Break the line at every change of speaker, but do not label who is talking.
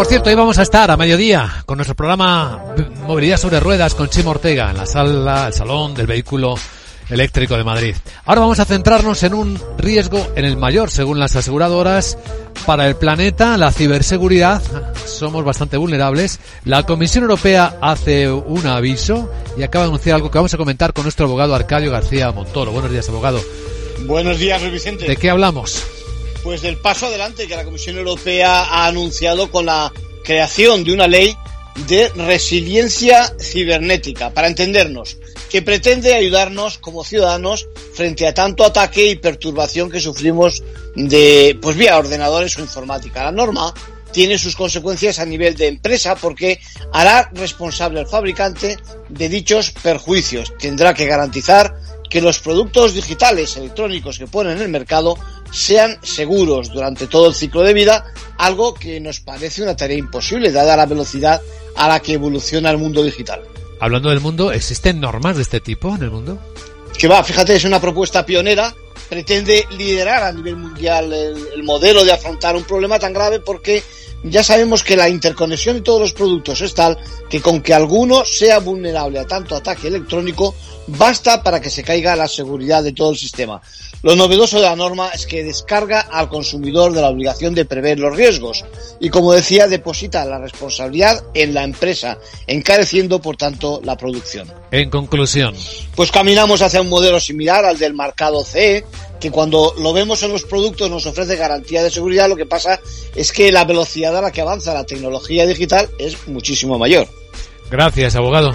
Por cierto, hoy vamos a estar a mediodía con nuestro programa Movilidad sobre Ruedas con Chimo Ortega en la sala, el salón del vehículo eléctrico de Madrid. Ahora vamos a centrarnos en un riesgo en el mayor, según las aseguradoras, para el planeta, la ciberseguridad. Somos bastante vulnerables. La Comisión Europea hace un aviso y acaba de anunciar algo que vamos a comentar con nuestro abogado Arcadio García Montoro. Buenos días, abogado.
Buenos días, Luis Vicente.
¿De qué hablamos?
Pues del paso adelante que la Comisión Europea ha anunciado con la creación de una ley de resiliencia cibernética. Para entendernos, que pretende ayudarnos como ciudadanos frente a tanto ataque y perturbación que sufrimos de, pues vía ordenadores o informática. La norma tiene sus consecuencias a nivel de empresa porque hará responsable al fabricante de dichos perjuicios. Tendrá que garantizar que los productos digitales electrónicos que ponen en el mercado sean seguros durante todo el ciclo de vida, algo que nos parece una tarea imposible dada la velocidad a la que evoluciona el mundo digital.
Hablando del mundo, ¿existen normas de este tipo en el mundo?
Que va, fíjate, es una propuesta pionera, pretende liderar a nivel mundial el, modelo de afrontar un problema tan grave porque ya sabemos que la interconexión de todos los productos es tal que con que alguno sea vulnerable a tanto ataque electrónico, basta para que se caiga la seguridad de todo el sistema. Lo novedoso de la norma es que descarga al consumidor de la obligación de prever los riesgos y, como decía, deposita la responsabilidad en la empresa, encareciendo, por tanto, la producción.
En conclusión.
Pues caminamos hacia un modelo similar al del marcado CE, que cuando lo vemos en los productos nos ofrece garantía de seguridad, lo que pasa es que la velocidad a la que avanza la tecnología digital es muchísimo mayor.
Gracias, abogado.